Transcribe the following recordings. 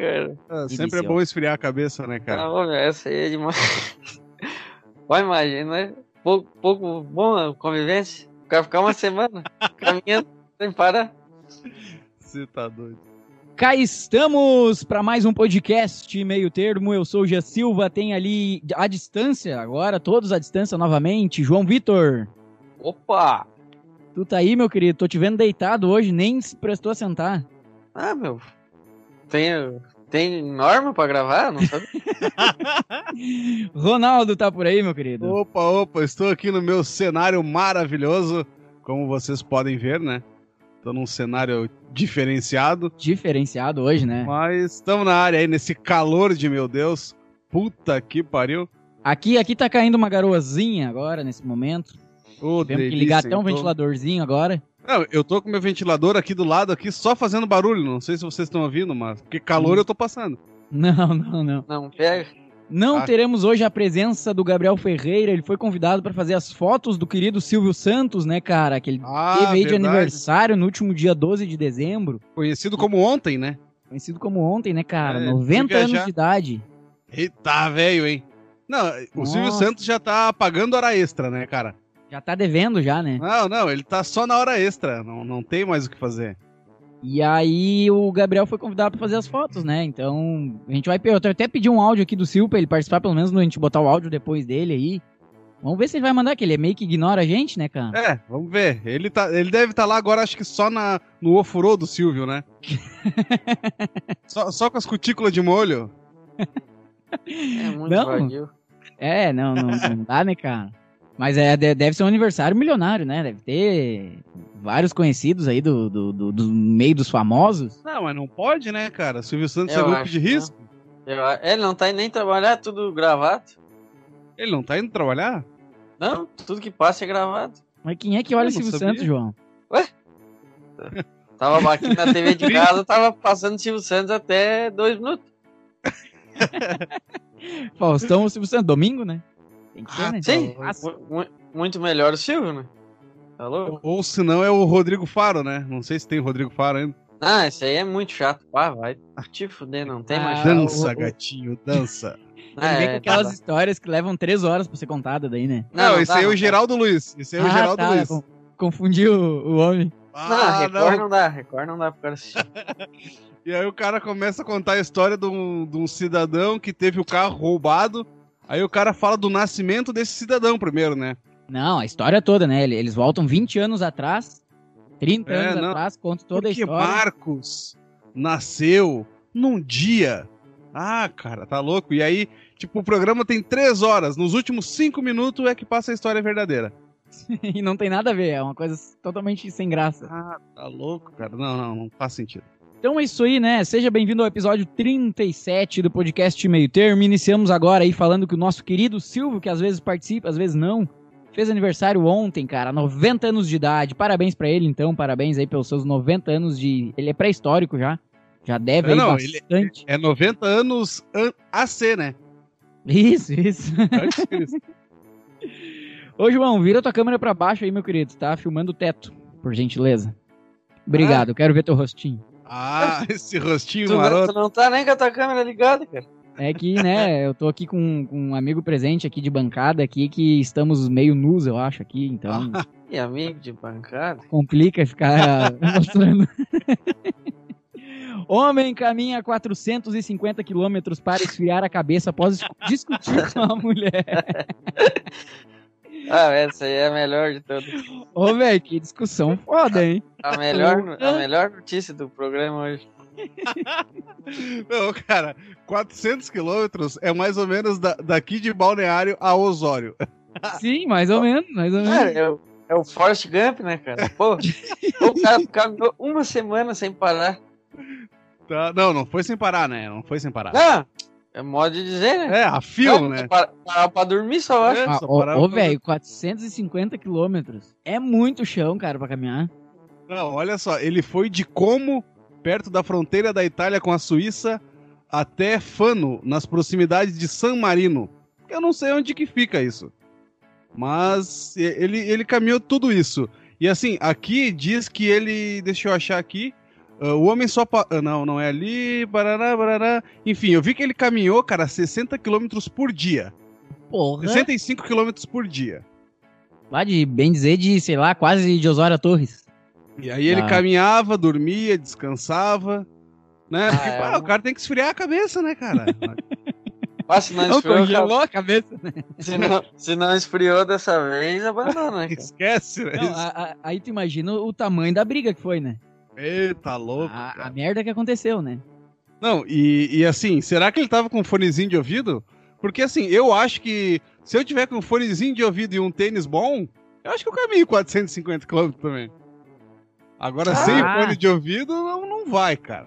Cara. Ah, sempre é bom esfriar a cabeça, né, cara? Ah, meu, essa aí é demais. Vai imagina, né? Pouco, pouco bom a convivência. O cara ficar uma semana caminhando sem parar. Você tá doido. Cá estamos para mais um podcast meio termo. Eu sou o Gia Silva, tem ali à distância agora, todos à distância novamente. João Vitor. Opa! Tu tá aí, meu querido? Tô te vendo deitado hoje, nem se prestou a sentar. Ah, meu. Tem, tem norma pra gravar? Não sabe? Ronaldo tá por aí, meu querido. Opa, opa, estou aqui no meu cenário maravilhoso, como vocês podem ver, né? Tô num cenário diferenciado. Diferenciado hoje, né? Mas estamos na área aí, nesse calor de meu Deus. Puta que pariu. Aqui, aqui tá caindo uma garoazinha agora, nesse momento. Oh, Temos que ligar até um ventiladorzinho agora. Não, eu tô com meu ventilador aqui do lado, aqui, só fazendo barulho. Não sei se vocês estão ouvindo, mas porque calor hum. eu tô passando. Não, não, não. Não, pega. Não ah. teremos hoje a presença do Gabriel Ferreira. Ele foi convidado para fazer as fotos do querido Silvio Santos, né, cara? Que ele ah, teve aí de aniversário no último dia 12 de dezembro. Conhecido como ontem, né? Conhecido como ontem, né, cara? É, 90 anos de idade. Eita, velho, hein? Não, o Nossa. Silvio Santos já tá pagando hora extra, né, cara? Já tá devendo já, né? Não, não, ele tá só na hora extra, não, não tem mais o que fazer. E aí o Gabriel foi convidado para fazer as fotos, né? Então, a gente vai. Eu até pedi um áudio aqui do Sil pra ele participar, pelo menos a gente botar o áudio depois dele aí. Vamos ver se ele vai mandar, que ele é meio que ignora a gente, né, cara? É, vamos ver. Ele, tá, ele deve estar tá lá agora, acho que só na, no ofurô do Silvio, né? só, só com as cutículas de molho. É muito não. É, não, não, não dá, né, cara? Mas é, deve ser um aniversário milionário, né? Deve ter vários conhecidos aí do, do, do, do meio dos famosos. Não, mas não pode, né, cara? Silvio Santos é grupo de risco. Eu, ele não tá indo nem trabalhar, tudo gravado. Ele não tá indo trabalhar? Não, tudo que passa é gravado. Mas quem é que olha o Silvio sabia. Santos, João? Ué? tava aqui na TV de casa, tava passando Silvio Santos até dois minutos. Faustão, Silvio Santos, domingo, né? Tem que ser, ah, né? Sim, muito melhor o Silvio, né? Alô? Ou, ou se não é o Rodrigo Faro, né? Não sei se tem o Rodrigo Faro ainda. Ah, esse aí é muito chato. Ah, vai te fuder, não tem ah, mais Dança, gatinho, dança. Ah, com aquelas tá histórias que levam três horas pra ser contada daí, né? Não, não esse tá, aí é o Geraldo Luiz. Esse aí é o ah, Geraldo tá, Luiz. Confundiu o, o homem. Ah, não, Record não. não dá, Record não dá pro cara assistir. e aí o cara começa a contar a história de um, de um cidadão que teve o carro roubado Aí o cara fala do nascimento desse cidadão primeiro, né? Não, a história toda, né? Eles voltam 20 anos atrás, 30 é, anos não. atrás, conta toda Porque a história. Marcos nasceu num dia. Ah, cara, tá louco. E aí, tipo, o programa tem três horas. Nos últimos cinco minutos é que passa a história verdadeira. e não tem nada a ver, é uma coisa totalmente sem graça. Ah, tá louco, cara. Não, não, não faz sentido. Então é isso aí, né? Seja bem-vindo ao episódio 37 do podcast Meio Termo. Iniciamos agora aí falando que o nosso querido Silvio, que às vezes participa, às vezes não, fez aniversário ontem, cara, 90 anos de idade. Parabéns para ele, então, parabéns aí pelos seus 90 anos de. Ele é pré-histórico já. Já deve não, aí não, bastante. é 90 anos AC, né? Isso, isso. Ô, João, vira tua câmera para baixo aí, meu querido. Tá filmando o teto, por gentileza. Obrigado, ah. quero ver teu rostinho. Ah, esse rostinho tu maroto. Não, tu não tá nem com a tua câmera ligada, cara. É que, né, eu tô aqui com, com, um amigo presente aqui de bancada aqui que estamos meio nus, eu acho, aqui, então... e amigo de bancada? Complica ficar mostrando... Homem caminha 450 quilômetros para esfriar a cabeça após discutir com a mulher. Ah, essa aí é a melhor de todas. Ô, velho, que discussão foda, hein? A melhor, a melhor notícia do programa hoje. Não, cara, 400 quilômetros é mais ou menos da, daqui de Balneário a Osório. Sim, mais ou menos, mais ou menos. Cara, é, o, é o Forrest Gump, né, cara? Pô, o cara caminhou uma semana sem parar. Tá, não, não foi sem parar, né? Não foi sem parar. Não, é modo de dizer, né? É, a fio, né? Parar para, pra dormir só, acho. Ah, ô, velho, 450 quilômetros. É muito chão, cara, pra caminhar. Não, olha só, ele foi de Como, perto da fronteira da Itália com a Suíça, até Fano, nas proximidades de San Marino. Eu não sei onde que fica isso. Mas ele, ele caminhou tudo isso. E assim, aqui diz que ele, deixa eu achar aqui, ah, o homem só. pa- ah, não, não é ali. Barará, barará. Enfim, eu vi que ele caminhou, cara, 60 km por dia. Porra. 65 km por dia. Lá de, bem dizer, de, sei lá, quase de Osório Torres. E aí ele Ah. caminhava, dormia, descansava. Né? Ah, Porque, é pá, um- o cara tem que esfriar a cabeça, né, cara? Ah, se não Não, esfriou, congelou a cabeça, né? se não, se não esfriou dessa vez, abandona, né, cara? Esquece, né? Não, a- a- aí tu imagina o tamanho da briga que foi, né? Eita, louco. A, a merda que aconteceu, né? Não, e, e assim, será que ele tava com um fonezinho de ouvido? Porque assim, eu acho que se eu tiver com um fonezinho de ouvido e um tênis bom, eu acho que eu caminho 450 km também. Agora, Ah. sem fone de ouvido, não, não vai, cara.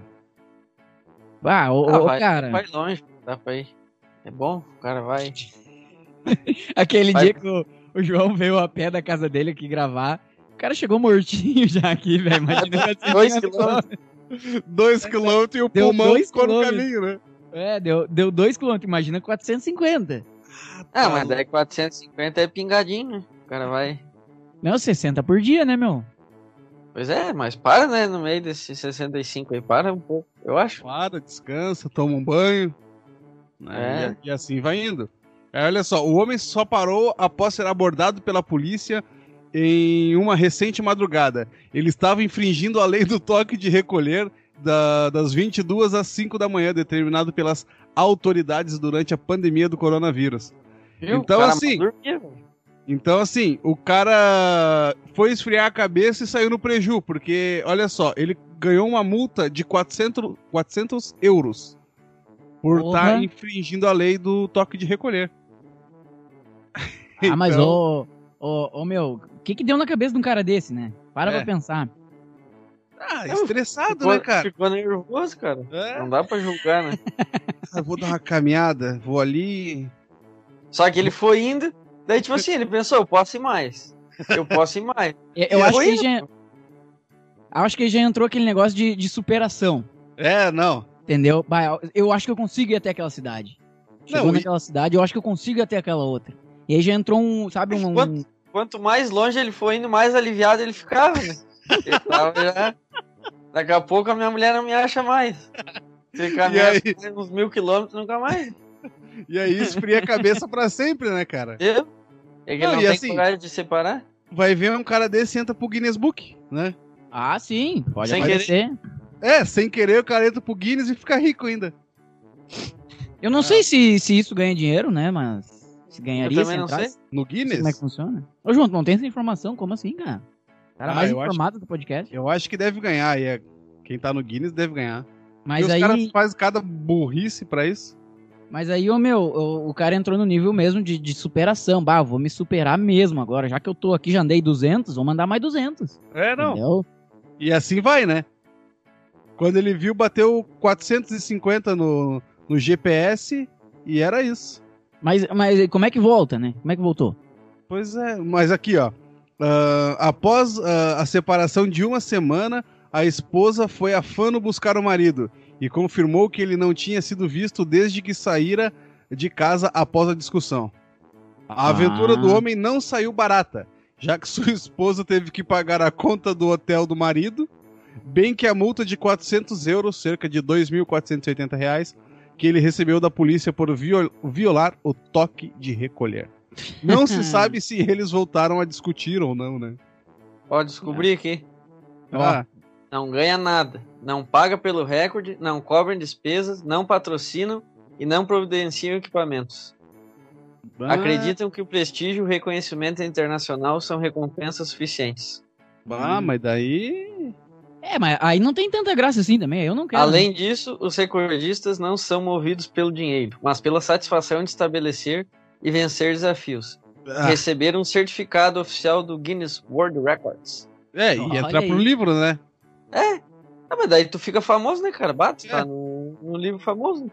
Ah, ô, Ah, ô, vai, cara, vai longe, dá pra ir. É bom, o cara vai. aquele vai- dia que o, o João veio a pé da casa dele aqui gravar, o cara chegou mortinho já aqui, velho. Imagina Dois 450 quilômetros. Dois quilômetros e o Deu pulmão ficou no caminho, né? É, deu 2 dois quilômetros, imagina 450. Ah, mas daí 450 é pingadinho, né? O cara vai. Não, 60 por dia, né, meu? Pois é, mas para, né? No meio desses 65 aí, para um pouco, eu acho. Para, descansa, toma um banho. né? É. E, e assim vai indo. É, olha só, o homem só parou após ser abordado pela polícia em uma recente madrugada. Ele estava infringindo a lei do toque de recolher da- das 22 às 5 da manhã, determinado pelas autoridades durante a pandemia do coronavírus. Viu? Então, assim. Então, assim, o cara foi esfriar a cabeça e saiu no preju, porque, olha só, ele ganhou uma multa de 400, 400 euros por estar infringindo a lei do toque de recolher. Ah, mas Então- ô, ô, ô, meu, que que deu na cabeça de um cara desse, né? Para É. pra pensar. Ah, estressado, ficou, né, cara? ficou nervoso, cara. É, Não dá pra julgar, né? eu vou dar uma caminhada, vou ali. Só que ele foi indo, daí tipo assim, ele pensou, eu posso ir mais. Eu posso ir mais. Eu, eu E acho que já, acho que já entrou aquele negócio de, de superação, É, não. entendeu? Eu- acho que eu consigo ir até aquela cidade. Chegou Não, e- naquela cidade, eu acho que eu consigo ir até aquela outra. E aí já entrou um, sabe, um... Quanto- Quanto mais longe ele foi indo, mais aliviado ele ficava, né? Ele tava já... Daqui a pouco a minha mulher não me acha mais. Caminhar aí? uns mil quilômetros, nunca mais. E aí esfria a cabeça pra sempre, né, cara? Viu? É que Não, ele não tem assim- coragem de separar. Vai ver um cara desse e entra pro Guinness Book, né? Ah, sim, pode Sem acontecer. É, sem querer o cara entra pro Guinness e fica rico ainda. Eu não sei se, se isso ganha dinheiro, né, mas se ganharia, se não entrasse. sei. No Não Guinness? como é que funciona. Ô, João, não tem essa informação? Como assim, cara? Cara Ah, mais eu acho- informado do podcast. Eu acho que deve ganhar. E é... quem tá no Guinness deve ganhar. Mas e aí, os caras fazem cada burrice pra isso. mas aí, ô meu, o, o cara entrou no nível mesmo de, de superação. Bah, vou me superar mesmo agora. Já que eu tô aqui, já andei 200, vou mandar mais 200. É, Entendeu? E assim vai, né? Quando ele viu, bateu 450 no, no GPS e era isso. Mas, mas como é que volta, né? Como é que voltou? Pois é, mas aqui, ó. ah, após ah, a separação de uma semana, a esposa foi a Fano buscar o marido e confirmou que ele não tinha sido visto desde que saíra de casa após a discussão. A Ah. aventura do homem não saiu barata, já que sua esposa teve que pagar a conta do hotel do marido, bem que a multa de 400 euros, cerca de 2.480 reais, que ele recebeu da polícia por viol- violar o toque de recolher. Não se sabe se eles voltaram a discutir ou não, né? Ó, descobri aqui. Ah, Não ganha nada. Não paga pelo recorde, não cobram despesas, não patrocinam e não providenciam equipamentos. ah, Acreditam que o prestígio e o reconhecimento internacional são recompensas suficientes. Ah, mas daí. É, mas aí não tem tanta graça assim também. Eu não quero. Além disso, os recordistas não são movidos pelo dinheiro, mas pela satisfação de estabelecer e vencer desafios. Ah, Receber um certificado oficial do Guinness World Records. é, e entrar pro livro, né? É. Ah, mas daí tu fica famoso, né, cara? Bate, É. tá no, no livro famoso.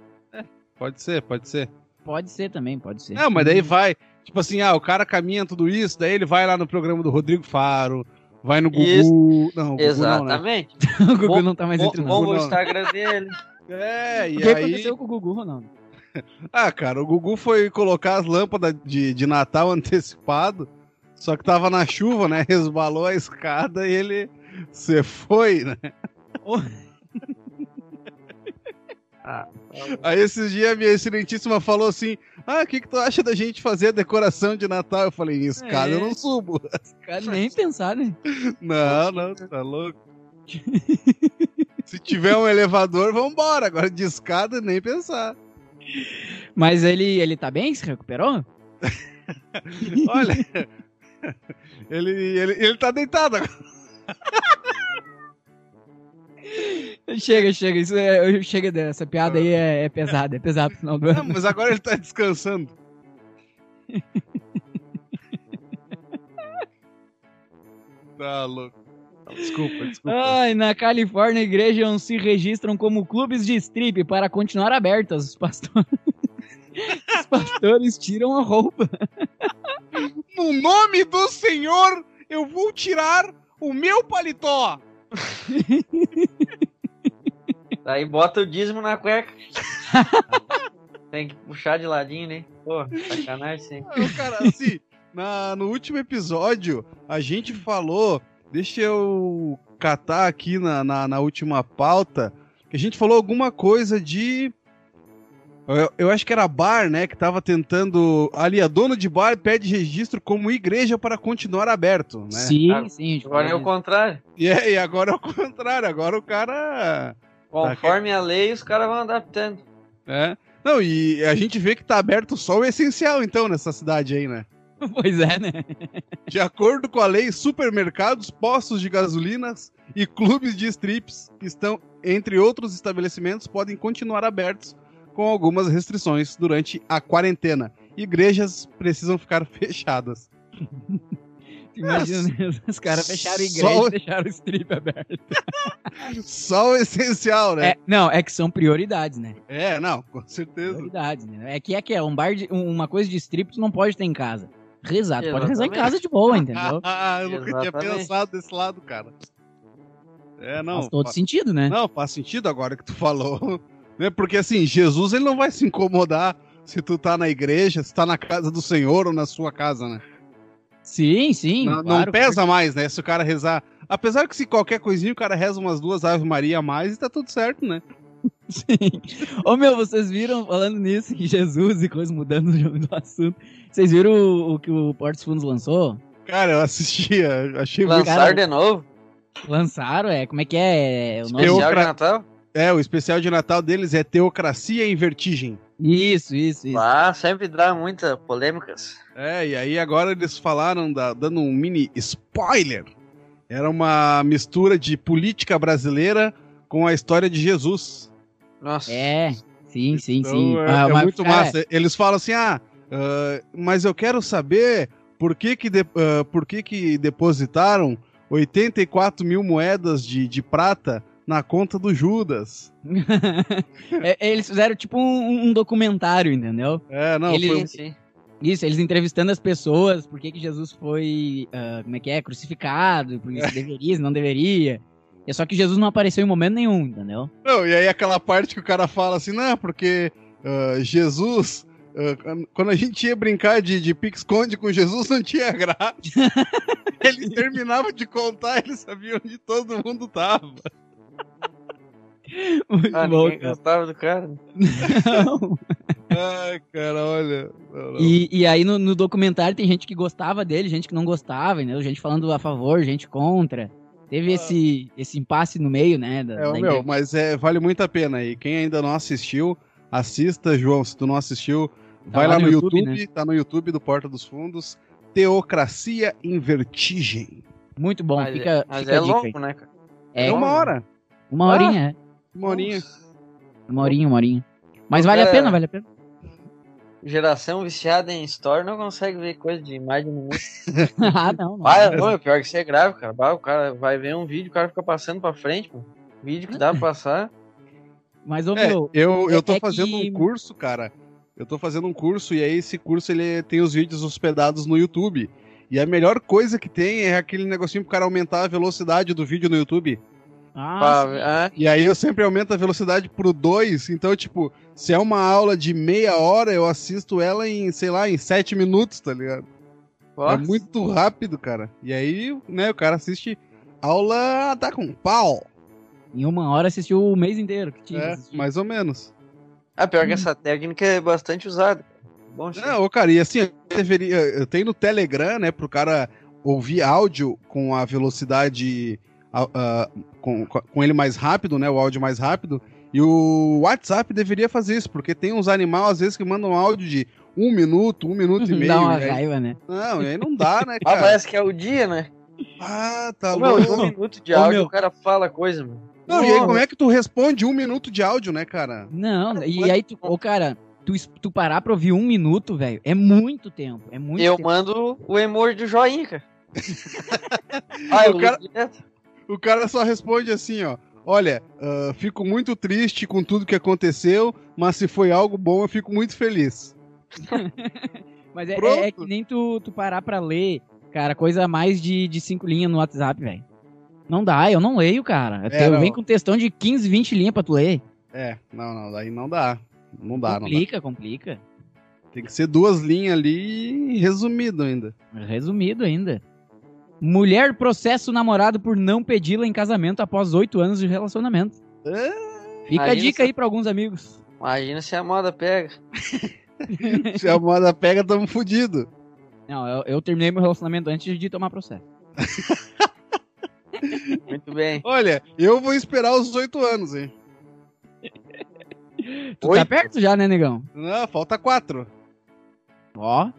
Pode ser, pode ser. Pode ser também, pode ser. Não, mas daí vai. Tipo assim, ah, o cara caminha tudo isso, daí ele vai lá no programa do Rodrigo Faro, vai no Gugu. Isso. Não, o Gugu não, né? Exatamente. o Gugu não tá mais entre nós. bom o. Instagram dele. É, O e que aí. aconteceu com o Gugu, Ronaldo? Ah, cara, o Gugu foi colocar as lâmpadas de, de Natal antecipado, só que tava na chuva, né? Resbalou a escada e ele. Você foi, né? Ah, Aí esses dias a minha excelentíssima falou assim: Ah, o que, que tu acha da gente fazer a decoração de Natal? Eu falei, escada É. eu não subo. Cara, nem pensar, né? Não, não, tá louco. Se tiver um elevador, vambora. Agora de escada, nem pensar. Mas ele, ele tá bem? Se recuperou? Olha, ele, ele, ele tá deitado agora. Chega, chega. Isso é, chega dessa piada aí é, é pesada, é pesada pro final do Não, ano. mas agora ele tá descansando. Tá louco. Desculpa, desculpa. Ai, na Califórnia, igrejas se registram como clubes de strip para continuar abertas. Os pastores, Os pastores tiram a roupa. No nome do Senhor, eu vou tirar o meu paletó. Aí bota o dízimo na cueca. Tem que puxar de ladinho, né? Pô, sacanagem sim. Ah, Cara, assim, na, no último episódio, a gente falou. Deixa eu catar aqui na, na, na última pauta. Que a gente falou alguma coisa de. Eu, eu acho que era bar, né? Que tava tentando. Ali, a dona de bar pede registro como igreja para continuar aberto, né? Sim, Ah, sim. Agora é o contrário. E, é, e agora é o contrário. Agora o cara. Conforme a lei, os caras vão adaptando. É. Não, e a gente vê que tá aberto só o essencial, então, nessa cidade aí, né? Pois é, né? De acordo com a lei, supermercados, postos de gasolinas e clubes de strips, que estão, entre outros estabelecimentos, podem continuar abertos com algumas restrições durante a quarentena. Igrejas precisam ficar fechadas. Imagina, né? os caras fecharam a igreja Só- e deixaram o strip aberto. Só o essencial, né? É, não, é que são prioridades, né? É, não, com certeza. Prioridades, né? É que é que é um bar de, um- uma coisa de strip tu não pode ter em casa. Rezar, tu pode rezar em casa de boa, entendeu? Ah, eu nunca tinha pensado desse lado, cara. É, não. Faz todo fa- sentido, né? Não, faz sentido agora que tu falou. Né? Porque assim, Jesus ele não vai se incomodar se tu tá na igreja, se tá na casa do Senhor ou na sua casa, né? Sim, sim. não, não claro. pesa mais, né? Se o cara rezar. Apesar que se qualquer coisinha o cara reza umas duas Ave Maria a mais e tá tudo certo, né? Sim. Ô meu, vocês viram, falando nisso, que Jesus e coisas mudando do assunto. Vocês viram o, o que o Portos Fundos lançou? Cara, eu assistia, achei muito. Lançar cara- de novo? Lançaram, é. Como é que é? O nome? Especial de Natal? É, o especial de Natal deles é Teocracia em Vertigem. Isso, isso, isso. Ah, sempre dá muita polêmicas. É, e aí agora eles falaram, da- dando um mini spoiler. Era uma mistura de política brasileira com a história de Jesus. Nossa. É, sim, sim, Então, sim. É, Ah, é mas, muito massa. Eles falam assim, ah, ah, mas eu quero saber por que que, de- ah, por que, que depositaram 84 mil moedas de, de prata na conta do Judas. é, eles fizeram tipo um, um documentário, entendeu? É, não, Ele- foi um- Sim. Isso, eles entrevistando as pessoas, por que, que Jesus foi, ah, como é que é, crucificado, por se deveria, se não deveria. É só que Jesus não apareceu em momento nenhum, entendeu? Não, e aí aquela parte que o cara fala assim, não, porque ah, Jesus, ah, quando a gente ia brincar de, de pique-esconde com Jesus, não tinha graça. ele terminava de contar, ele sabia onde todo mundo tava. Muito Ah, bom, ninguém cara. gostava do cara. Não. Ai, cara, olha. não, não. E, e aí no, no documentário tem gente que gostava dele, gente que não gostava, entendeu? Gente falando a favor, gente contra. Teve esse, esse impasse no meio, né? Da, É, da o meu, mas é, vale muito a pena. E quem ainda não assistiu, assista, João. Se tu não assistiu, vai lá no no YouTube, YouTube, tá no YouTube do Porta dos Fundos. Teocracia em Vertigem. Muito bom, mas fica, mas fica é longo, né, cara? É, É, uma hora. Uma horinha, Uma horinha. É. Uma horinha, uma horinha. Mas vale a É. pena, vale a pena. Geração viciada em Store não consegue ver coisa de mais de um minuto. ah, não, não. Ah, não, é pior que isso é grave, cara. O cara vai ver um vídeo, o cara fica passando pra frente, pô. Vídeo que dá pra passar. Mas, ô, É, meu, eu, é- eu tô é fazendo que- um curso, cara. Eu tô fazendo um curso e aí esse curso ele tem os vídeos hospedados no YouTube. E a melhor coisa que tem é aquele negocinho pro cara aumentar a velocidade do vídeo no YouTube. Ah, Pra- sim. ah, E aí eu sempre aumento a velocidade pro 2. Então, tipo, se é uma aula de meia hora, eu assisto ela em, sei lá, em 7 minutos, tá ligado? É nossa. muito rápido, cara. E aí, né, o cara assiste aula tá com pau. Em uma hora assistiu o mês inteiro que tinha. É, mais ou menos. Ah, pior que essa técnica é bastante usada. Bom. Não, ô, cara, e assim, eu deveria. Eu tenho no Telegram, né, pro cara ouvir áudio com a velocidade. Ah, ah, com, com ele mais rápido, né? O áudio mais rápido. E o WhatsApp deveria fazer isso, porque tem uns animais, às vezes, que mandam áudio de um minuto, um minuto e meio. Dá uma aí- raiva, né? Não, e aí não dá, né, Ah, cara? parece que é o dia, né? Ah, tá em um louco. minuto de áudio o cara fala coisa, mano. Não, e aí como é que tu responde um minuto de áudio, né, cara? Não, e aí tu, ô cara, tu, tu parar pra ouvir um minuto, velho, é muito tempo. É muito Eu tempo. mando o emoji do joinha, cara. ah, eu O cara- direto. O cara só responde assim, ó. Olha, ah, fico muito triste com tudo que aconteceu, mas se foi algo bom, eu fico muito feliz. Mas é, é- é que nem tu, tu parar pra ler, cara, coisa mais de, de cinco linhas no WhatsApp, velho. Não dá, eu não leio, cara. É, eu não. venho com textão de 15, 20 linhas pra tu ler. É, não, não, daí não dá. Não dá, não dá. complica, complica. Tem que ser duas linhas ali e resumido ainda. Resumido ainda. Mulher processa o namorado por não pedi-la em casamento após oito anos de relacionamento. Fica a Imagina dica só. aí pra alguns amigos. Imagina se a moda pega. Se a moda pega, tamo fudido. Não, eu, eu terminei meu relacionamento antes de tomar processo. Muito bem. Olha, eu vou esperar os oito anos, hein? Tu Oito? tá perto já, né, negão? Não, falta quatro. Ó,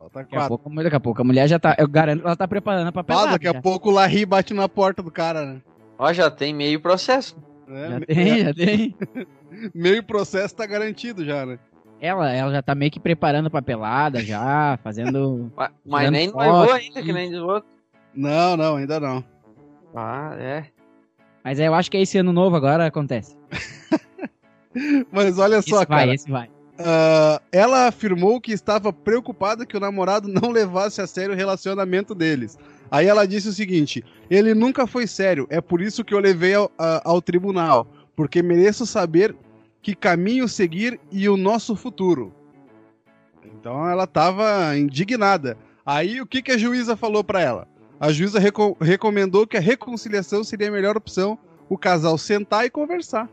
Falta daqui a, pouco, daqui a pouco a mulher já tá. Eu garanto que ela tá preparando a Ah, papelada. daqui a já. pouco o Larry bate na porta do cara, né? Ó, já tem meio processo. É, Já me- tem, já tem. Meio processo tá garantido já, né? Ela, ela já tá meio que preparando a papelada já, fazendo. Mas, mas nem noivou ainda, que nem outro. Não, não, ainda não. Ah, é. Mas eu acho que esse ano novo agora acontece. Mas olha Esse só, vai, cara. esse vai. Ah, ela afirmou que estava preocupada que o namorado não levasse a sério o relacionamento deles. Aí ela disse o seguinte: ele nunca foi sério, é por isso que eu levei ao, ao tribunal, porque mereço saber que caminho seguir e o nosso futuro. Então ela estava indignada. Aí o que, que a juíza falou para ela? A juíza reco- recomendou que a reconciliação seria a melhor opção, o casal sentar e conversar.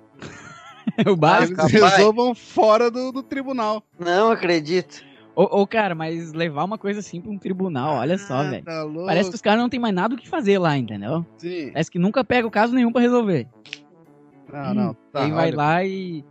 o básico. Capaz. resolvam fora do, do tribunal. Não acredito. Ô, ô, cara, mas levar uma coisa assim pra um tribunal, olha só, Ah, velho. Tá. Parece que os caras não tem mais nada o que fazer lá, entendeu? Sim. Parece que nunca pega o caso nenhum pra resolver. Não, não. Tá, Aí vai olha, lá e.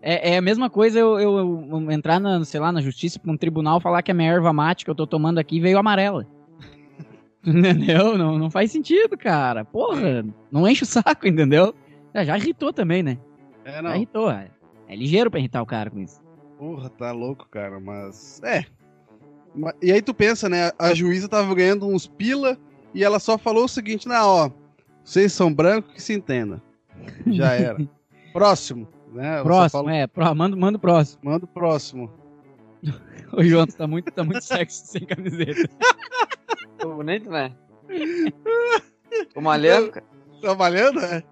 É, é a mesma coisa eu, eu- eu entrar na, sei lá, na justiça pra um tribunal falar que a minha erva mate que eu tô tomando aqui veio amarela. entendeu? Não, não faz sentido, cara. Porra, não enche o saco, entendeu? Já, já irritou também, né? É, Já não. irritou. É, é ligeiro pra irritar o cara com isso. Porra, tá louco, cara, mas. É. E aí tu pensa, né? A juíza tava ganhando uns pila e ela só falou o seguinte: não, ó, vocês são brancos que se entenda. Já era. Próximo, né? Ela Próximo, fala, é. Pro, manda, manda o próximo. Manda o próximo. Ô, João, tu tá muito, tá muito sexy sem camiseta. Tô bonito, né? Tô malhando, cara. Tá valendo, né?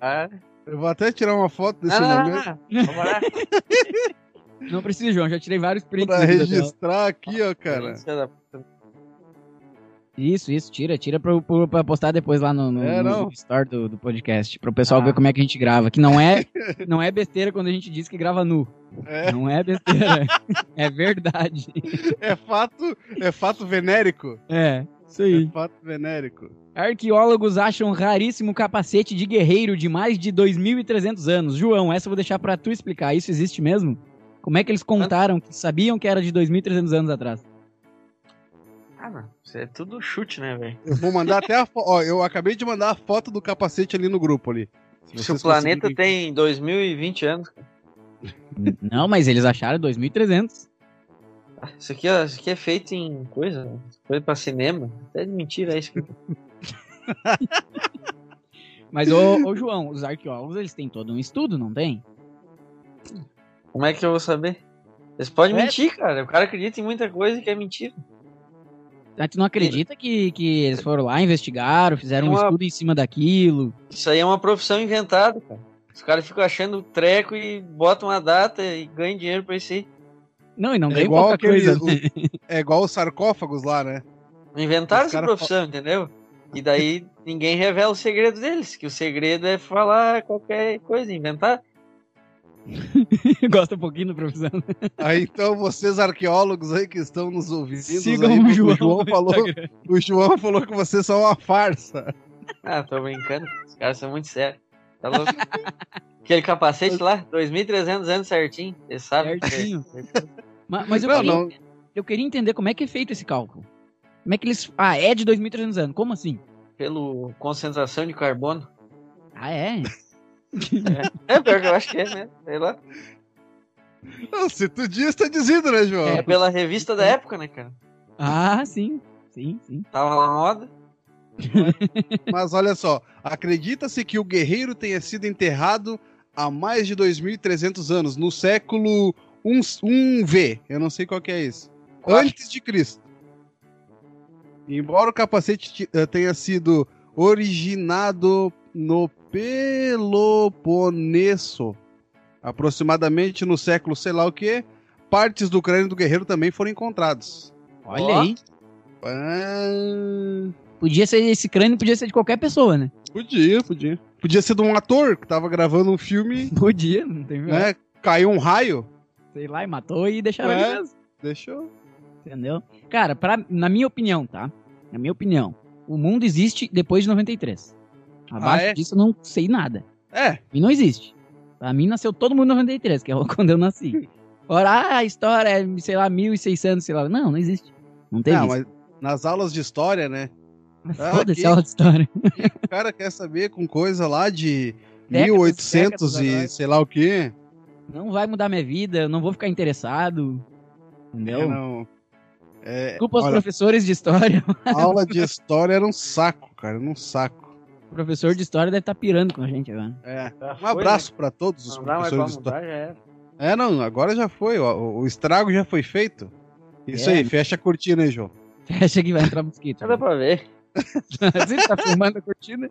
Ah, Eu vou até tirar uma foto desse não, momento não. Vamos lá. Não precisa, João. Já tirei vários prints. pra registrar aqui, ó, cara. Isso, isso, tira, tira pro, pra postar depois lá no, no, É, no store do, do podcast, pro pessoal Ah. ver como é que a gente grava. Que não é, não é besteira quando a gente diz que grava nu. É, Não é besteira. é verdade. é fato, é fato venérico. É, isso É aí. fato venérico. Arqueólogos acham raríssimo capacete de guerreiro de mais de 2.300 anos. João, essa eu vou deixar pra tu explicar. Isso existe mesmo? Como é que eles contaram que sabiam que era de 2.300 anos atrás? Ah, não. Isso é tudo chute, né, velho? Eu vou mandar até a foto. Ó, eu acabei de mandar a foto do capacete ali no grupo ali. Se o vocês planeta conseguirem- tem 2020 anos. cara. Não, mas eles acharam 2.300. Isso aqui, ó, isso aqui é feito em coisa, coisa pra cinema. Até de mentira é isso. Mas, ô, ô João, os arqueólogos, eles têm todo um estudo, não tem? Como é que eu vou saber? Eles podem É. mentir, cara. O cara acredita em muita coisa que é mentira. Ah, Tu não acredita que, que eles foram lá, investigaram, fizeram um Uma- estudo em cima daquilo? Isso aí é uma profissão inventada, cara. Os caras ficam achando treco e botam uma data e ganham dinheiro pra isso aí. Não, e não É ganham igual pouca aqueles. coisa. né? o- é igual os sarcófagos lá, né? Inventaram essa profissão, entendeu? E daí ninguém revela o segredo deles, que o segredo é falar qualquer coisa, inventar. Gosta um pouquinho do profissão. Aí então, vocês arqueólogos aí que estão nos ouvindo, Sigam aí, o João, João no falou, o João falou que vocês são uma farsa. Ah, tô brincando. Os caras são muito sérios. Tá louco? Aquele capacete lá, 2.300 anos certinho. Você sabe. é- Certinho. Ma- Mas eu, Não, queria, não. eu queria entender como é que é feito esse cálculo. Como é que eles. Ah, é de 2.300 anos. Como assim? Pelo concentração de carbono. Ah, é? É pior que eu acho que é, né? Sei lá. Não, se tu diz, tá dizendo, né, João? É pela revista da época, né, cara? Ah, sim. Sim, sim. Tava na moda. Mas olha só, acredita-se que o guerreiro tenha sido enterrado há mais de 2.300 anos, no século 1, 1V, eu não sei qual que é esse, antes de Cristo. Embora o capacete eh, tenha sido originado no Peloponeso, aproximadamente no século sei lá o que, partes do crânio do guerreiro também foram encontrados. Olha Ó. aí. Ah, Podia ser esse crânio, podia ser de qualquer pessoa, né? Podia, podia. Podia ser de um ator que tava gravando um filme, Podia, não tem né? Caiu um raio, Sei lá, e matou e deixaram É. ali mesmo. deixou. Entendeu? Cara, pra, na minha opinião, tá? Na minha opinião, o mundo existe depois de 93. Abaixo Ah, é? disso eu não sei nada. É, E não existe. Pra mim nasceu todo mundo em 93, que é quando eu nasci. Ora, ah, a história é, sei lá, 1600, sei lá. Não, não existe. Não teve não, isso. mas nas aulas de história, né? Ah, Foda-se aula de história. O cara quer saber com coisa lá de Décadas, 1800 décadas e sei lá o quê. Não vai mudar minha vida, eu não vou ficar interessado. Entendeu? É, não. É, Desculpa os olha, professores de história. aula de história era um saco, cara, era um saco. O professor de história deve estar pirando com a gente agora. É. Um abraço pra todos né? os Não dá professores de história. era. É, não, agora já foi, o, o estrago já foi feito. Isso É. aí, fecha a cortina aí, João. Fecha que vai entrar mosquito. Já dá pra ver. Você tá filmando a cortina?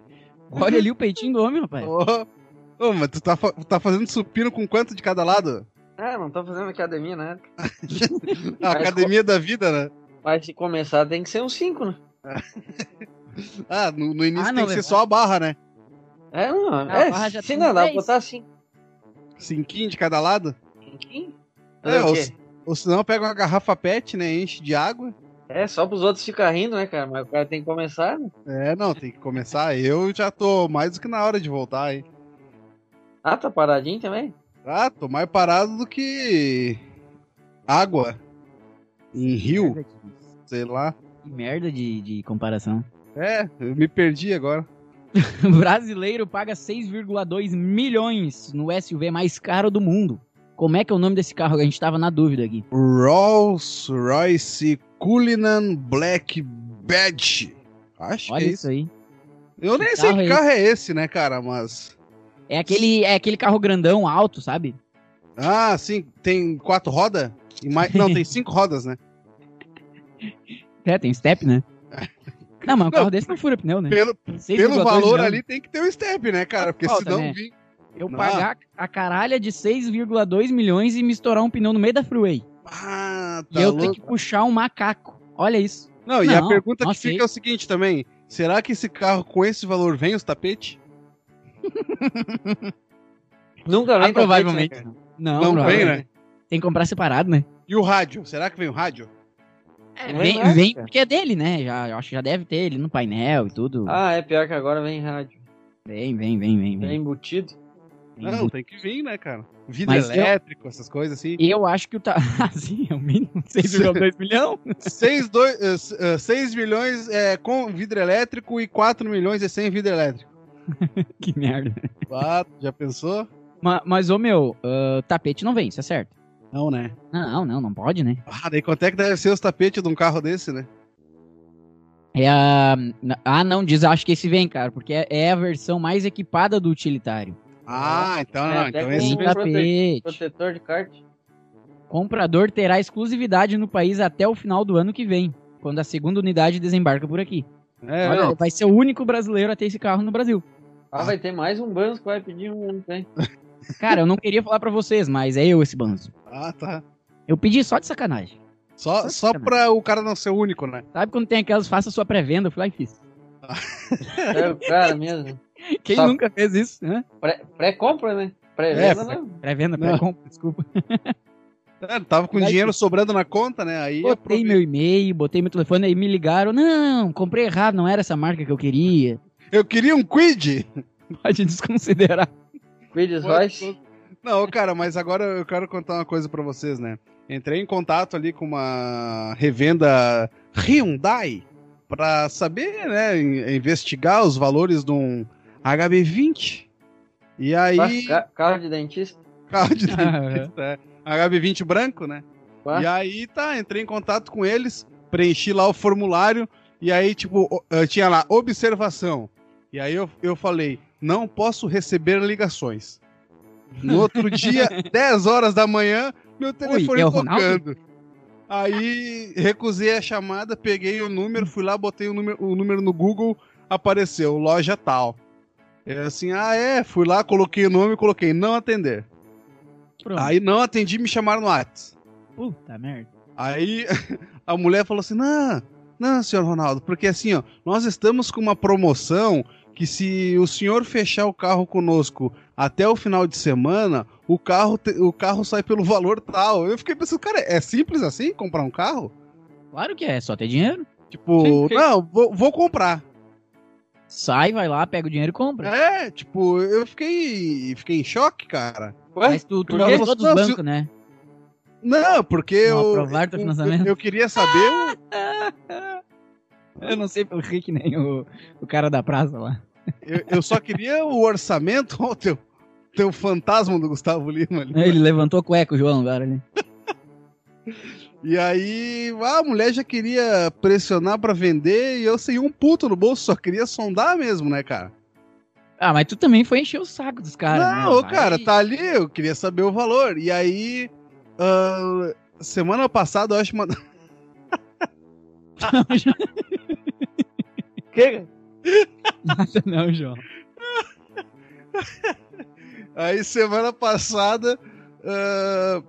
Olha ali o peitinho do homem, rapaz. Ô, ô, mas tu tá, tá fazendo supino com quanto de cada lado? Ah, não tô fazendo academia, né? A Mas academia da vida, né? Mas se começar tem que ser uns 5, né? Ah, no, no início Ah, tem não, que ser levar. só a barra, né? É, não. a é, barra já se tem não, dá pra botar assim. Cinquinho de cada lado. Quinquinho? É, É, ou, ou senão pega uma garrafa pet, né? Enche de água. É, só pros outros ficar rindo, né, cara? Mas o cara tem que começar, né? É, não, tem que começar. Eu já tô mais do que na hora de voltar aí. Ah, tá paradinho também? Ah, tô mais parado do que água em rio, de- sei lá. Que merda de, de comparação. É, eu me perdi agora. O brasileiro paga 6,2 milhões no SUV mais caro do mundo. Como é que é o nome desse carro? A gente tava na dúvida aqui. Rolls Royce Cullinan Black Badge. Acho Olha que é isso aí. Eu Que nem sei carro que é carro é esse, né, cara, mas... É aquele, é aquele carro grandão, alto, sabe? Ah, sim, tem quatro rodas? E mais... Não, tem cinco rodas, né? É, tem step, né? Não, mas um Não. carro desse não fura pneu, né? Pelo, 6,2 pelo valor milhões. ali tem que ter o step, né, cara? Porque Falta, senão... né? vim- Eu Não. pagar a caralha de 6,2 milhões e me estourar um pneu no meio da freeway. Ah, e tá eu louco. ter que puxar um macaco. Olha isso. Não, e a Não, pergunta que fica e- é o seguinte também. Será que esse carro com esse valor vem os tapetes? Nunca vem Ah, provavelmente. tapete, né, Não, Não vem, provavelmente. né? Tem que comprar separado, né? E o rádio? Será que vem o rádio? É, Não vem, vem vem porque é dele, né? Já, eu acho que já deve ter ele no painel e tudo. Ah, é pior que agora vem rádio. Vem, vem, vem, vem. Vem vem. embutido. Não, tem que vir, né, cara? Vidro Mas eu- elétrico, essas coisas assim. Eu acho que o tá. Assim, é o mínimo. 6,2 milhão? 6, 6 milhões é com vidro elétrico e 4 milhões é sem vidro elétrico. que merda. Ah, já pensou? Ma- Mas, ô meu, ah, tapete não vem, isso é certo. Não, né? Não, não, não pode, né? Ah, daí quanto é que deve ser os tapetes de um carro desse, né? É a. Ah, não, diz, acho que esse vem, cara, porque é- é a versão mais equipada do utilitário. Ah, então É, não. até Então esse... Tem. Protetor de kart. Comprador terá exclusividade no país até o final do ano que vem, quando a segunda unidade desembarca por aqui. É, Olha, não. vai ser o único brasileiro a ter esse carro no Brasil. Ah, vai ter mais um Banzo que vai pedir um vem. Cara, eu não queria falar pra vocês, mas é eu esse banzo. Ah, tá. Eu pedi só de sacanagem. Só, só pra o cara não ser único, né? Sabe quando tem aquelas faça sua pré-venda? Eu fui lá e fiz. É o cara mesmo. Quem Só- nunca fez isso? Né? Pré- Pré-compra, né? Pré-venda, É, não. Pré-venda, pré-compra, desculpa. É, tava com dinheiro sobrando na conta, né? Aí Botei aproveitei. meu e-mail, botei meu telefone, aí me ligaram. Não, comprei errado, não era essa marca que eu queria. Eu queria um Quid. Pode desconsiderar. Quid's Royce. Não, cara, mas agora eu quero contar uma coisa pra vocês, né? Entrei em contato ali com uma revenda Hyundai pra saber, né, in- investigar os valores de um HB20. E aí, Ca- Carro de dentista. carro de dentista, é. HB20 branco, né? Ué? E aí tá, entrei em contato com eles, preenchi lá o formulário e aí, tipo, eh, tinha lá, observação. E aí eu, eu falei, não posso receber ligações. No outro dia, 10 horas da manhã, meu telefone é tocando. Aí recusei a chamada, peguei o número, fui lá, botei o número, o número no Google, apareceu, loja tal. É assim, ah é, fui lá, coloquei o nome, coloquei não atender. Pronto. Aí não atendi, me chamaram no WhatsApp. Puta merda. Aí a mulher falou assim: não, não, senhor Ronaldo, porque assim, ó, nós estamos com uma promoção que se o senhor fechar o carro conosco até o final de semana, o carro, te- o carro sai pelo valor tal. Eu fiquei pensando, cara, é simples assim comprar um carro? Claro que é, só ter dinheiro. Tipo, Sim, não, vou, vou comprar. Sai, vai lá, pega o dinheiro e compra. É, tipo, eu fiquei, fiquei em choque, cara. Ué? Mas tu, tu não todos Não, os bancos, né? Não, porque Não eu, eu, financiamento? eu queria saber o- Eu não sei pelo Rick nem o, o cara da praça lá. Eu, eu só queria o orçamento, ó, o teu, teu fantasma do Gustavo Lima ali. Ele levantou a cueca, o João, agora ali. E aí, a mulher já queria pressionar pra vender e eu sem um puto no bolso, só queria sondar mesmo, né, cara? Ah, mas tu também foi encher o saco dos caras, né? Não, ô, Vai- cara, tá ali, eu queria saber o valor. E aí, ah, semana passada, eu acho uma. Que? Nada não, João. Aí, semana passada, ah,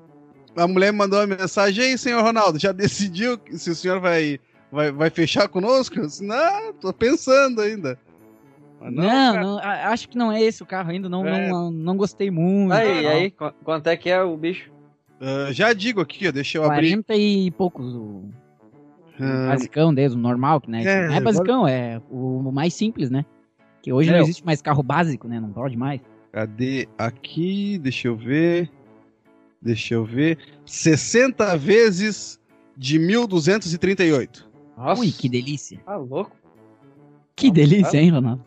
a mulher me mandou uma mensagem: Ei, senhor Ronaldo, já decidiu se o senhor vai, vai, vai fechar conosco? Eu disse, não, tô pensando ainda. Mas Não, não, a- acho que não é esse o carro ainda, não, É. não, não gostei muito. Aí, tal. aí, qu- quanto é que é o bicho? ah, já digo aqui, ó, deixa eu abrir. 40 e poucos, o Ah, basicão deles, o normal, que né? É, não é basicão, é o mais simples, né? Que hoje não É, existe mais carro básico, né? Não pode mais. Cadê aqui? Deixa eu ver. Deixa eu ver. 60 vezes de 1238. Nossa. Ui, que delícia. Tá louco? Que delícia, hein, Ronaldo?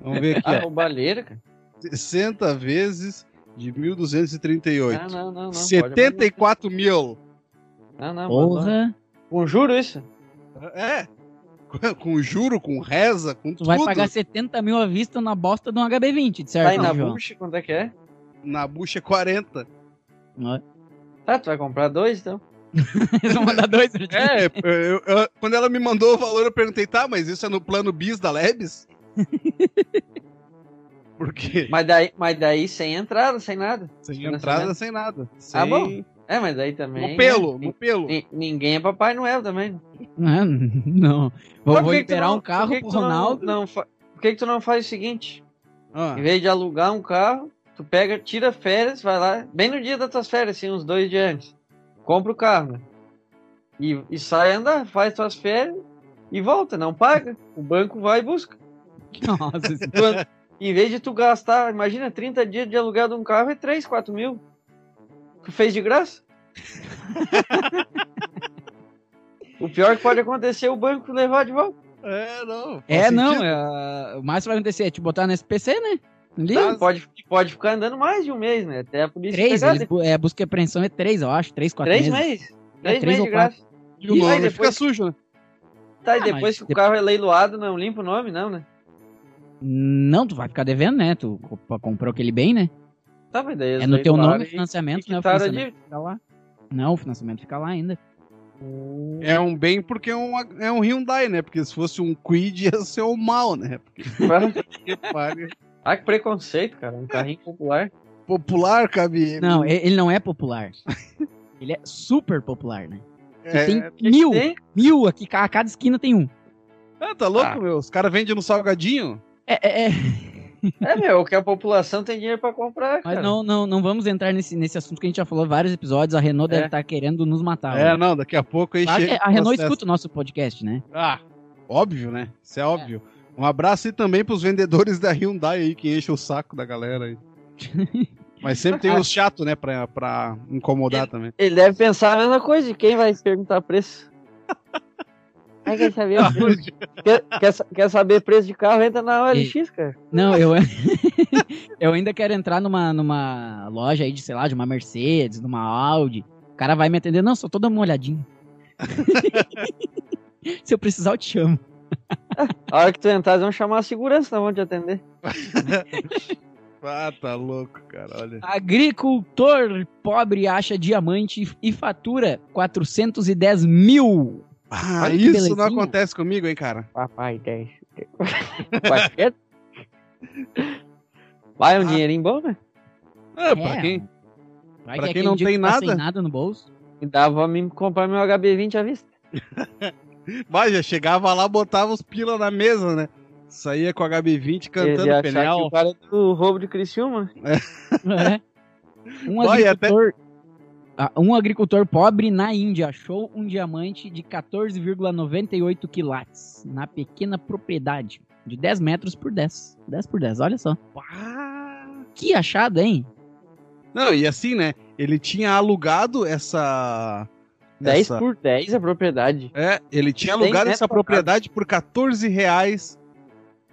Vamos ver aqui. Ah, ó. roubalheira, cara. 60 vezes de 1238. Não, não, não. não pode 74 mil. Não, não. Porra, Com juro isso? É. Com- juro, com reza, com tu tudo. vai pagar 70 mil à vista na bosta de um HB20, de certo, Tá aí na bucha, quanto é que é? Na bucha 40. Ó, Tá, tu vai comprar dois, então? Eles vão mandar dois pra ti. É, eu- eu- quando ela me mandou o valor, eu perguntei, tá, mas isso é no plano bis da Lebes? Por quê? Mas daí, mas daí sem entrada, sem nada. Sem financiamento. entrada, sem nada. Sem... Ah, bom. É, mas daí também. No pelo, né? no pelo. Ni- Ninguém é Papai Noel também. Não, não. Vou, vou liberar não- um carro que pro que não- Ronaldo. Não, fa- Por que, que tu não faz o seguinte? Ah, Em vez de alugar um carro, tu pega, tira férias, vai lá, bem no dia das tuas férias, assim, uns dois dias antes. Compra o carro, né? E, e sai andar, faz tuas férias e volta, não paga. O banco vai e busca. Nossa, Tu- em vez de tu gastar, imagina, 30 dias de aluguel de um carro é 3, 4 mil. Tu fez de graça? o pior que pode acontecer é o banco levar de volta. é, não. É, não, sentido. é, o mais que vai acontecer é te botar no SPC, né? Ali, Tá? Pode, pode ficar andando mais de um mês, né? Até a polícia três, pegar. eles, é, busca e apreensão é três, eu acho, três, quatro Três meses. meses? Três três meses ou de graça. E o E nome aí fica depois- sujo, né? Tá, e Ah, depois mas que o depois- carro é leiloado, não limpa o nome, não, né? Não, tu vai ficar devendo, né? Tu co- comprou aquele bem, né? Tá, mas daí É no teu nome o e- financiamento, e né? O financiamento fica lá. Não, o financiamento fica lá ainda. É um bem porque é um, é um Hyundai, né? Porque se fosse um Quid ia ser um mal, né? Porque. ah, que preconceito, cara. Um carrinho popular. popular, cabe. Não, ele não é popular. ele é super popular, né? é, tem que mil, tem? mil aqui, a cada esquina tem um. Ah, tá louco, Ah. meu? Os caras vendem no salgadinho? É, é, é. É, meu, que a população tem dinheiro pra comprar, Mas cara. não, não, não vamos entrar nesse, nesse assunto que a gente já falou em vários episódios. A Renault deve É. estar querendo nos matar. É, né? não, daqui a pouco aí Claro chega. a Renault processo. escuta o nosso podcast, né? Ah, óbvio, né? Isso é óbvio. Um abraço aí também pros vendedores da Hyundai aí, que enchem o saco da galera aí. Mas sempre tem uns chatos, né, pra, pra incomodar também. Ele deve pensar a mesma coisa de quem vai perguntar preço. Aí quer saber, o preço? quer, quer, quer saber preço de carro, entra na OLX, cara. Não, eu, eu ainda quero entrar numa, numa loja aí de, sei lá, de uma Mercedes, de uma Audi. O cara vai me atender. Não, só tô dando uma olhadinha. Se eu precisar, eu te chamo. A hora que tu entrar, eles vão chamar a segurança, não vão te atender. Ah, tá louco, cara, olha. Agricultor pobre acha diamante e fatura 410 mil. Ah, Olha isso não acontece comigo, hein, cara. Papai, 10. Vai? Vai um dinheirinho bom, né? Ah, pra É, quem? Vai Pra que é quem aquele não tem tá nada. nada no bolso. E dava pra mim comprar meu HB20 à vista. Vai, já chegava lá, botava os pila na mesa, né? Saía com HB20 Eles cantando iam achar que pneu. o cara é do roubo de Criciúma. É. Um Vai, agricultor, Ah, um agricultor pobre na Índia achou um diamante de 14,98 quilates na pequena propriedade de 10 metros por 10. 10 por 10, olha só. Que achado, hein? Não, e assim, né? Ele tinha alugado essa. 10 essa- por 10 a propriedade. É, ele tinha alugado metros essa propriedade por 14 reais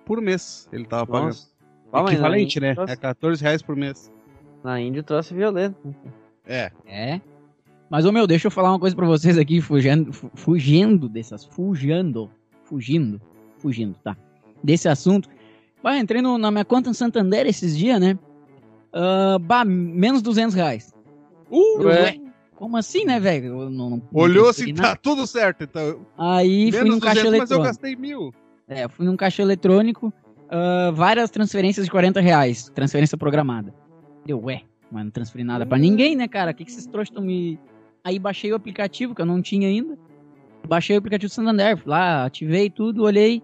por mês. Ele tava pagando. Nossa. Ah, Equivalente, né? É 14 reais por mês. Na Índia o troço é violento. É. É. Mas, ô meu, deixa eu falar uma coisa pra vocês aqui, fugindo, fu- fugindo dessas. Fugindo. Fugindo. Fugindo, tá? Desse assunto. Bah, entrei no- na minha conta em Santander esses dias, né? Ah, bah, menos 200 reais. Uh, Ué. Como assim, né, velho? Eu olhou pensei assim, nada. tá tudo certo. Então, Aí fui menos num caixa 200, mas eu eletrônico. gastei mil. É, fui num caixa eletrônico, ah, várias transferências de 40 reais, transferência programada. Deu, ué, mas não transferi nada pra ninguém, né, cara? O que, que esses trouxas estão me. Aí baixei o aplicativo, que eu não tinha ainda. Baixei o aplicativo do Santander, fui lá, ativei tudo, olhei,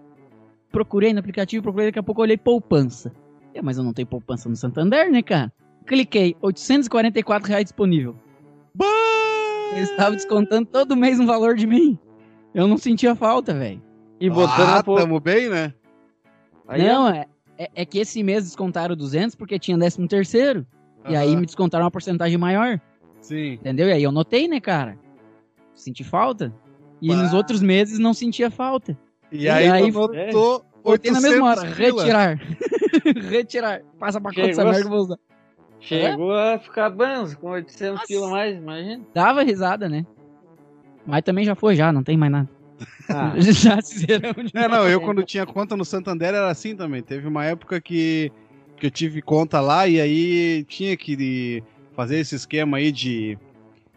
procurei no aplicativo, procurei, daqui a pouco eu olhei poupança. É, mas eu não tenho poupança no Santander, né, cara? Cliquei, 844 reais disponível. Bah! Eles estavam descontando todo mês um valor de mim. Eu não sentia falta, velho. E botando ah, pouco. tamo bem, né? Aí, não, é, é, é que esse mês descontaram 200 porque tinha 13 terceiro. E aí me descontaram uma porcentagem maior, Sim. entendeu? E aí eu notei, né, cara? Senti falta. E Bah. nos outros meses não sentia falta. E E aí, aí, botou Botei na mesma hora, 800 pila. retirar. retirar. Passa pra conta essa merda que eu vou usar. Chegou a ficar banzo com 800 Nossa. quilos a mais, imagina. Dava risada, né? Mas também já foi, já, não tem mais nada. Ah, já se É, não, eu quando tinha conta no Santander era assim também. Teve uma época que, que eu tive conta lá e aí tinha que fazer esse esquema aí de,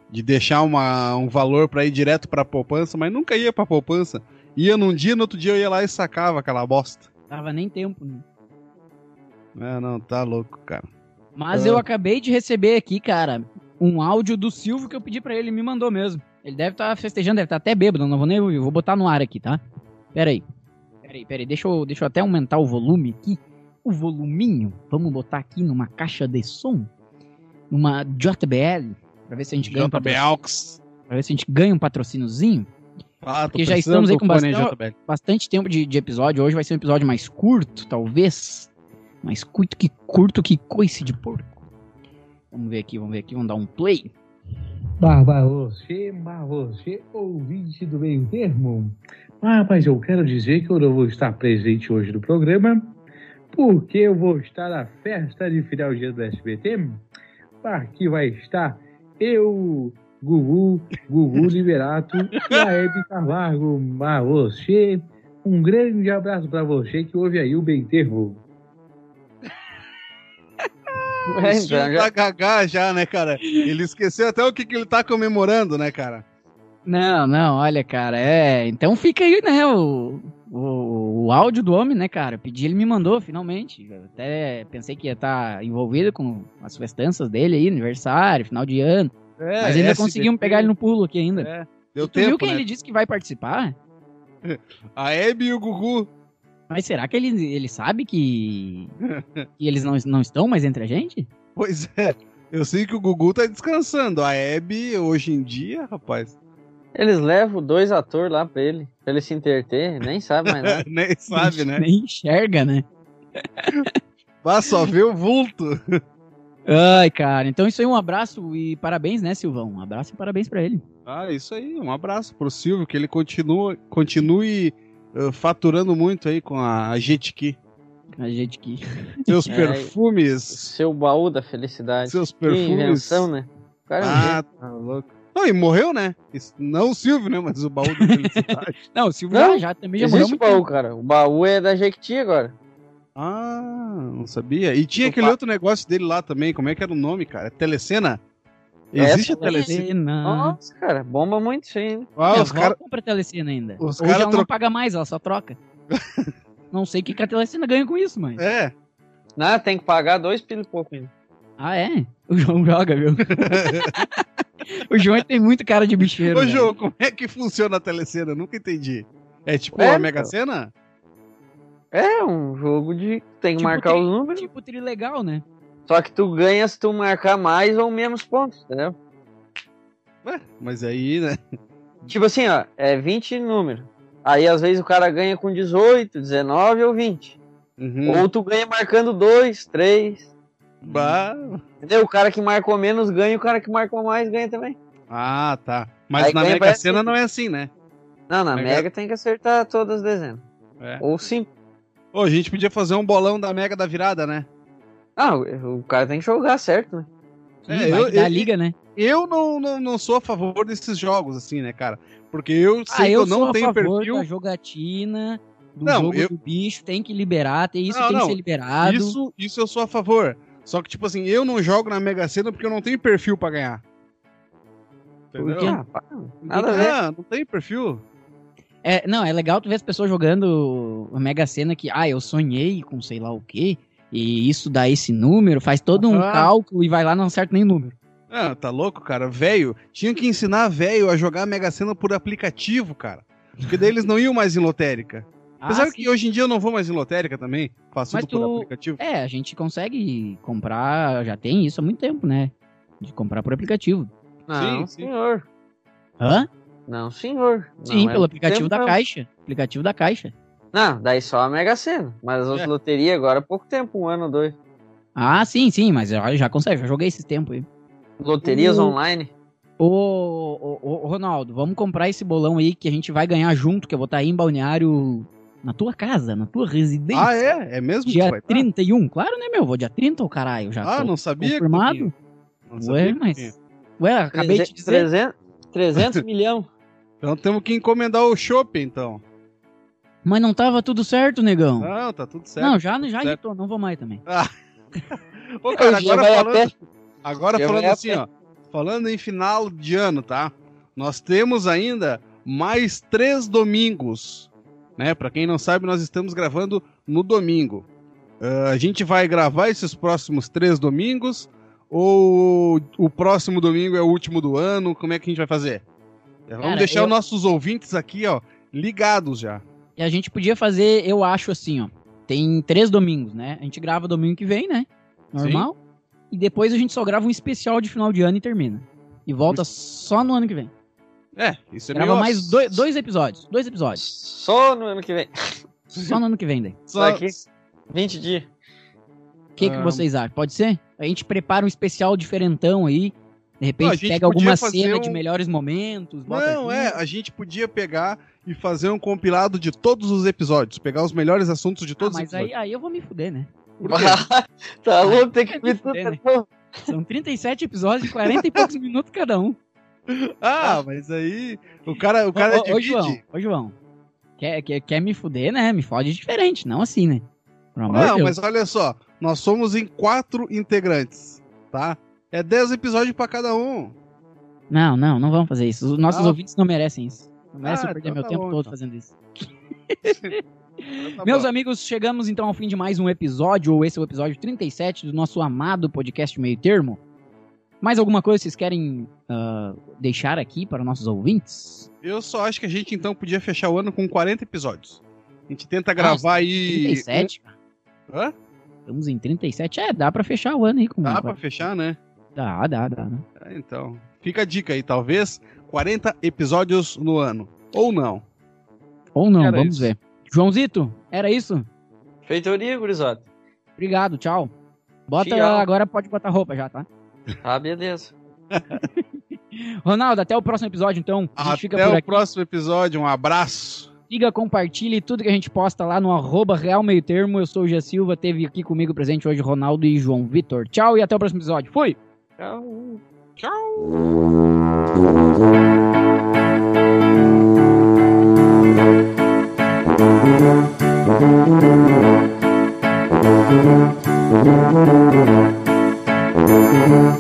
de deixar uma, um valor pra ir direto pra poupança, mas nunca ia pra poupança. Ia num dia, no outro dia eu ia lá e sacava aquela bosta. Dava nem tempo, né? É, não, tá louco, cara. Mas Ah. eu acabei de receber aqui, cara, um áudio do Silvio que eu pedi pra ele, ele me mandou mesmo. Ele deve estar festejando, deve estar até bêbado, não vou nem ouvir, vou botar no ar aqui, tá? Pera aí. Pera aí, pera aí, deixa eu, deixa eu até aumentar o volume aqui. O voluminho, vamos botar aqui numa caixa de som, numa JBL, pra ver se a gente ganha um patrocínio, pra ver se a gente ganha um patrocínio. Ah, Porque já estamos aí com bastante-. Bastante tempo de, de episódio, hoje vai ser um episódio mais curto, talvez. Mais curto que curto que coice de porco. Vamos ver aqui, vamos ver aqui, vamos dar um play. Barba você, mas você, ouvinte do meio termo. Ah, mas eu quero dizer que eu não vou estar presente hoje no programa, porque eu vou estar na festa de final de ano do SBT. Aqui vai estar eu, Gugu, Gugu Liberato e a Hebe Camargo. Mas você, um grande abraço para você que ouve aí o bem termo. É, então, já- tá gagá já, né, cara? Ele esqueceu até o que, que ele tá comemorando, né, cara? Não, não, olha, cara, é. Então fica aí, né, o, o, o áudio do homem, né, cara? Pedi, ele me mandou, finalmente. Eu até pensei que ia estar envolvido com as festanças dele aí, aniversário, final de ano. É, mas ainda conseguimos pegar ele no pulo aqui ainda. É, deu tu viu tempo, quem né? ele disse que vai participar? A Hebe e o Gugu. Mas será que ele, ele sabe que, que eles não, não estão mais entre a gente? Pois é. Eu sei que o Gugu tá descansando. A Hebe, hoje em dia, rapaz, Eles levam dois atores lá pra ele, pra ele se interter, nem sabe mais nada. nem sabe, né? Nem enxerga, né? Vai só ver o vulto. Ai, cara. Então isso aí, um abraço e parabéns, né, Silvão? Um abraço e parabéns pra ele. Ah, isso aí. Um abraço pro Silvio, que ele continua, continue uh, faturando muito aí com a Jetki. A gente que. Seus É, perfumes. Seu baú da felicidade. Seus Que perfumes. invenção, né? O cara é Ah, tá louco. Não, e morreu, né? Não o Silvio, né? Mas o baú da felicidade. Não, o Silvio Não, já, já também já morreu o baú, tempo. cara. O baú é da Jequiti agora. ah, não sabia. E tinha O aquele outro negócio dele lá também. Como é que era o nome, cara? Telecena? É, Existe a Telecena. Telecena? Nossa, cara, bomba muito isso aí, né? Ah, os caras. compra telecena ainda. os Hoje cara ela não tro- paga mais, ela só troca. não sei o que, que a telecena ganha com isso, mãe. É. Não, tem que pagar dois pila e pouco ainda. Ah, é? O João joga, viu? o João tem muito cara de bicheiro. Ô, velho. João, como é que funciona a Telecena? Eu Nunca entendi. É tipo É, a Mega Sena? É um jogo de. Tem que Tipo marcar tri- os números. Tipo trilegal, né? Só que tu ganha se tu marcar mais ou menos pontos, entendeu? Ué, mas aí, né? Tipo assim, ó, é 20 números. Aí às vezes o cara ganha com 18, 19 ou 20. Uhum. Ou tu ganha marcando 2, 3. Bah. Entendeu? O cara que marcou menos ganha e o cara que marcou mais ganha também. Ah, tá. Mas Aí na Mega Sena não é assim, né? Não, na Mega- Mega tem que acertar todas as dezenas. É. Ou 5. Ô, a gente podia fazer um bolão da Mega da virada, né? Ah, o cara tem que jogar certo, né? É, eu- eu- liga, né? Eu não, não, não sou a favor desses jogos, assim, né, cara? Porque eu sei Ah, que eu, eu não tenho favor perfil. da jogatina, do Não, jogo eu- do bicho, tem que liberar, tem isso Não, tem não, que ser liberado. Isso, isso eu sou a favor. Só que, tipo assim, eu não jogo na Mega Sena porque eu não tenho perfil pra ganhar. Quê? Ah, nada a ver. Ah, não tenho perfil. É, não, é legal tu ver as pessoas jogando a Mega Sena que, ah, eu sonhei com sei lá o quê, e isso dá esse número, faz todo um Ah. cálculo e vai lá não acerta nem número. Ah, tá louco, cara? Velho, tinha que ensinar velho a jogar Mega Sena por aplicativo, cara. Porque daí eles não iam mais em lotérica. Apesar Ah, sim. que hoje em dia eu não vou mais em lotérica também. Faço Mas tudo por tu- aplicativo. É, a gente consegue comprar, já tem isso há muito tempo, né? De comprar por aplicativo. Não, Sim, sim. senhor. Hã? Não, senhor. Sim, Não, é pelo aplicativo tempo da. Caixa. Aplicativo da Caixa. Não, daí só a Mega Sena. Mas as outras É. loterias agora há pouco tempo, um ano ou dois. Ah, sim, sim, mas já, já consegue, já joguei esses tempos aí. Loterias O- online. Ô, ô, ô, Ronaldo, vamos comprar esse bolão aí que a gente vai ganhar junto, que eu vou estar aí em Balneário na tua casa, na tua residência. Ah, é? É mesmo que Dia vai estar? 31, claro, né, meu? Vou dia 30, ô caralho, já Ah, não sabia? confirmado. Não Ué, sabia, mas... Ué, acabei de dizer. 300, 300 milhão. Então temos que encomendar o shopping, então. Mas não tava tudo certo, negão. Não, tá tudo certo. não, já, já irritou, não vou mais também. Ô, cara, Já agora falando, agora Já falando assim, ó. Falando em final de ano, tá? Nós temos ainda mais três domingos. Né? Pra quem não sabe, nós estamos gravando no domingo. Ah, a gente vai gravar esses próximos três domingos? Ou o próximo domingo é o último do ano? Como é que a gente vai fazer? Vamos Cara, deixar eu- os nossos ouvintes aqui, ó, ligados já. E a gente podia fazer, eu acho assim, ó. Tem três domingos, né? A gente grava domingo que vem, né? Normal. E depois a gente só grava um especial de final de ano e termina. E volta só no ano que vem. É, isso é Grava meio... mais dois, dois episódios. Dois episódios. Só no ano que vem. Só no ano que vem daí. Só- Daqui 20 dias. O que, que Ah. vocês acham? Pode ser? A gente prepara um especial diferentão aí. De repente Não, pega alguma cena um- de melhores momentos. bota Não, aqui. é, a gente podia pegar e fazer um compilado de todos os episódios, pegar os melhores assuntos de Ah, todos os mas aí, episódios. aí eu vou me fuder, né? Tá louco, tem que me fuder, né? São 37 episódios de 40 e poucos minutos cada um. Ah, mas aí o cara, o cara ô, ô. João, ô, João. Quer, quer, quer me fuder, né? Me fode diferente, não assim, né? Não, Deus. mas olha só, nós somos em quatro integrantes, tá? É 10 episódios pra cada um. Não, não, não vamos fazer isso. Os nossos Ah. ouvintes não merecem isso. Não merecem Ah, eu perder então meu tá tempo bom, todo então. fazendo isso. Então tá Meus bom. amigos, chegamos então ao fim de mais um episódio, ou esse é o episódio 37 do nosso amado podcast Meio Termo. Mais alguma coisa que vocês querem ah, deixar aqui para nossos ouvintes? Eu só acho que a gente então podia fechar o ano com 40 episódios. A gente tenta gravar aí. 37? Hã? Estamos em 37. É, dá pra fechar o ano aí com Dá pra fechar, né? Dá, dá, dá. né? É, então. Fica a dica aí, talvez 40 episódios no ano. Ou não. Ou não, Era vamos isso. ver. Joãozito, era isso? Feitoria, gurizada. Obrigado, tchau. Bota Tchau. agora, pode botar roupa já, tá? Ah, beleza. Ronaldo, até o próximo episódio, então. A gente fica Até por o aqui. próximo episódio. Um abraço. Siga, compartilhe tudo que a gente posta lá no arroba Real Meio Termo. Eu sou o Gia Silva, teve aqui comigo presente hoje Ronaldo e João Vitor. Tchau e até o próximo episódio. Fui! Tchau. Thank